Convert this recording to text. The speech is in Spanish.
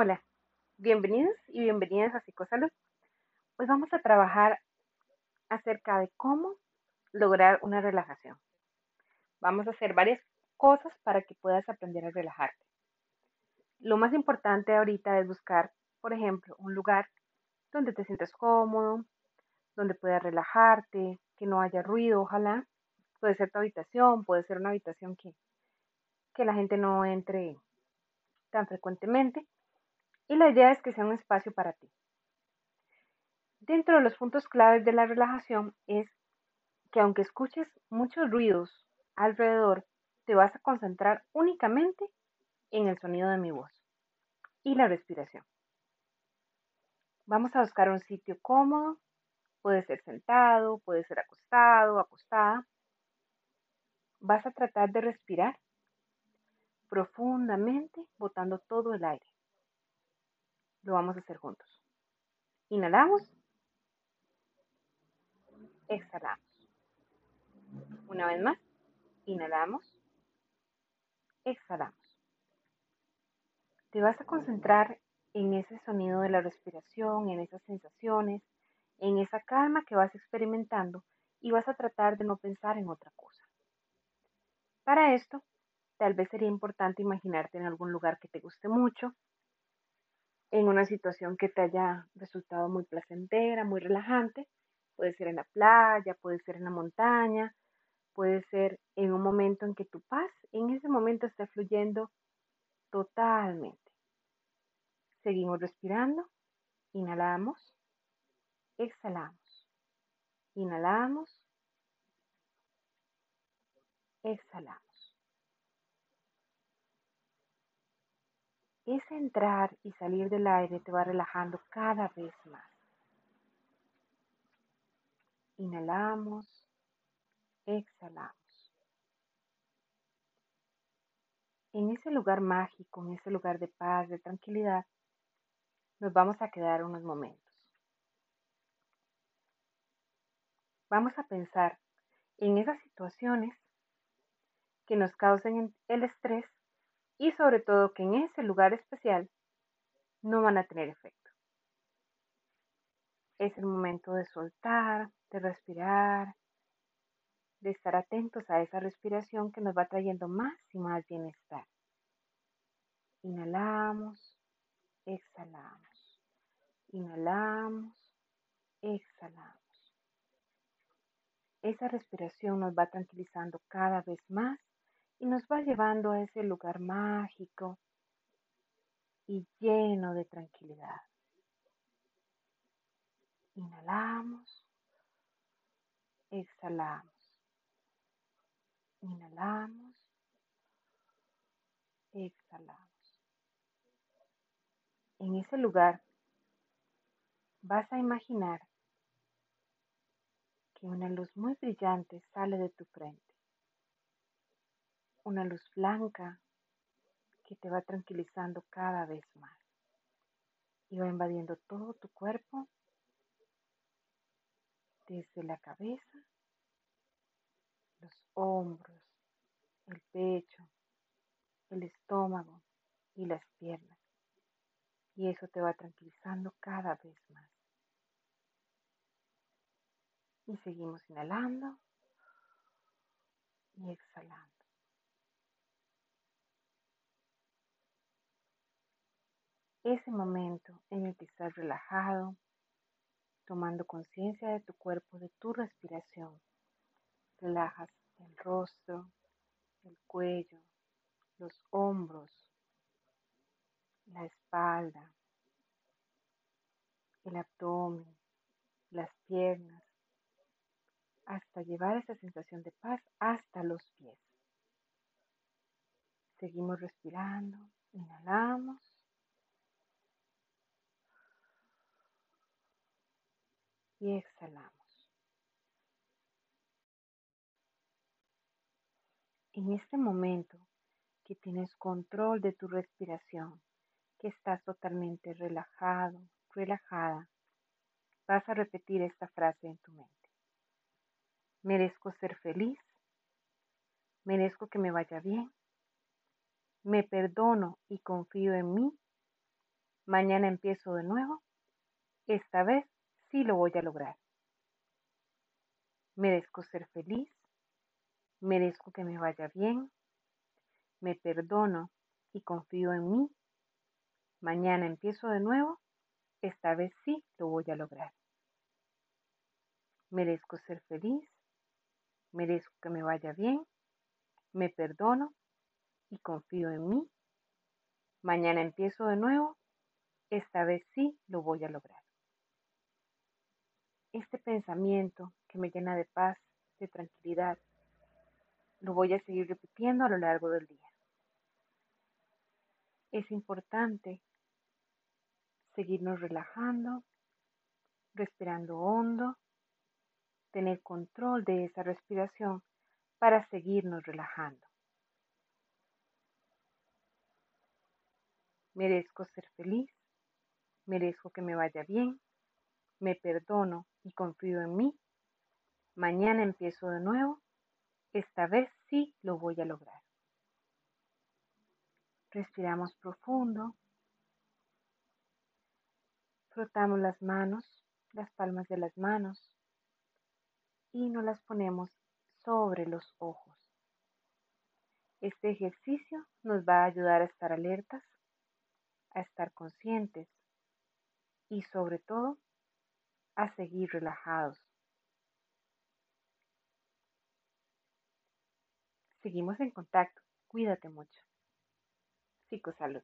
Hola, bienvenidos y bienvenidas a Psicosalud. Hoy vamos a trabajar acerca de cómo lograr una relajación. Vamos a hacer varias cosas para que puedas aprender a relajarte. Lo más importante ahorita es buscar, por ejemplo, un lugar donde te sientas cómodo, donde puedas relajarte, que no haya ruido, ojalá. Puede ser tu habitación, puede ser una habitación que, que la gente no entre tan frecuentemente. Y la idea es que sea un espacio para ti. Dentro de los puntos claves de la relajación es que aunque escuches muchos ruidos alrededor, te vas a concentrar únicamente en el sonido de mi voz y la respiración. Vamos a buscar un sitio cómodo, puede ser sentado, puede ser acostado, acostada. Vas a tratar de respirar profundamente, botando todo el aire. Lo vamos a hacer juntos. Inhalamos. Exhalamos. Una vez más. Inhalamos. Exhalamos. Te vas a concentrar en ese sonido de la respiración, en esas sensaciones, en esa calma que vas experimentando y vas a tratar de no pensar en otra cosa. Para esto, tal vez sería importante imaginarte en algún lugar que te guste mucho, en una situación que te haya resultado muy placentera, muy relajante. Puede ser en la playa, puede ser en la montaña, puede ser en un momento en que tu paz en ese momento esté fluyendo totalmente. Seguimos respirando. Inhalamos. Exhalamos. Inhalamos. Exhalamos. Ese entrar y salir del aire te va relajando cada vez más. Inhalamos, exhalamos. En ese lugar mágico, en ese lugar de paz, de tranquilidad, nos vamos a quedar unos momentos. Vamos a pensar en esas situaciones que nos causen el estrés y sobre todo que en ese lugar especial no van a tener efecto. Es el momento de soltar, de respirar, de estar atentos a esa respiración que nos va trayendo más y más bienestar. Inhalamos, exhalamos. Inhalamos, exhalamos. Esa respiración nos va tranquilizando cada vez más y nos va llevando a ese lugar mágico y lleno de tranquilidad. Inhalamos, exhalamos. Inhalamos, exhalamos. En ese lugar vas a imaginar que una luz muy brillante sale de tu frente una luz blanca que te va tranquilizando cada vez más y va invadiendo todo tu cuerpo desde la cabeza, los hombros, el pecho, el estómago y las piernas. Y eso te va tranquilizando cada vez más. Y seguimos inhalando y exhalando. Ese momento en el que estás relajado, tomando conciencia de tu cuerpo, de tu respiración. Relajas el rostro, el cuello, los hombros, la espalda, el abdomen, las piernas, hasta llevar esa sensación de paz hasta los pies. Seguimos respirando, inhalamos y exhalamos. En este momento que tienes control de tu respiración, que estás totalmente relajado, relajada, vas a repetir esta frase en tu mente. Merezco ser feliz, merezco que me vaya bien, me perdono y confío en mí Mañana empiezo de nuevo. Esta vez sí lo voy a lograr. Merezco ser feliz. Merezco que me vaya bien. Me perdono y confío en mí. Mañana empiezo de nuevo. Esta vez sí lo voy a lograr. Merezco ser feliz. Merezco que me vaya bien. Me perdono y confío en mí. Mañana empiezo de nuevo. Esta vez sí lo voy a lograr. Este pensamiento que me llena de paz, de tranquilidad, lo voy a seguir repitiendo a lo largo del día. Es importante seguirnos relajando, respirando hondo, tener control de esa respiración para seguirnos relajando. Merezco ser feliz, merezco que me vaya bien, me perdono y confío en mí. Mañana empiezo de nuevo, esta vez sí lo voy a lograr. Respiramos profundo, frotamos las manos, las palmas de las manos y nos las ponemos sobre los ojos. Este ejercicio nos va a ayudar a estar alertas a estar conscientes y sobre todo a seguir relajados. Seguimos en contacto. Cuídate mucho. Psicosalud.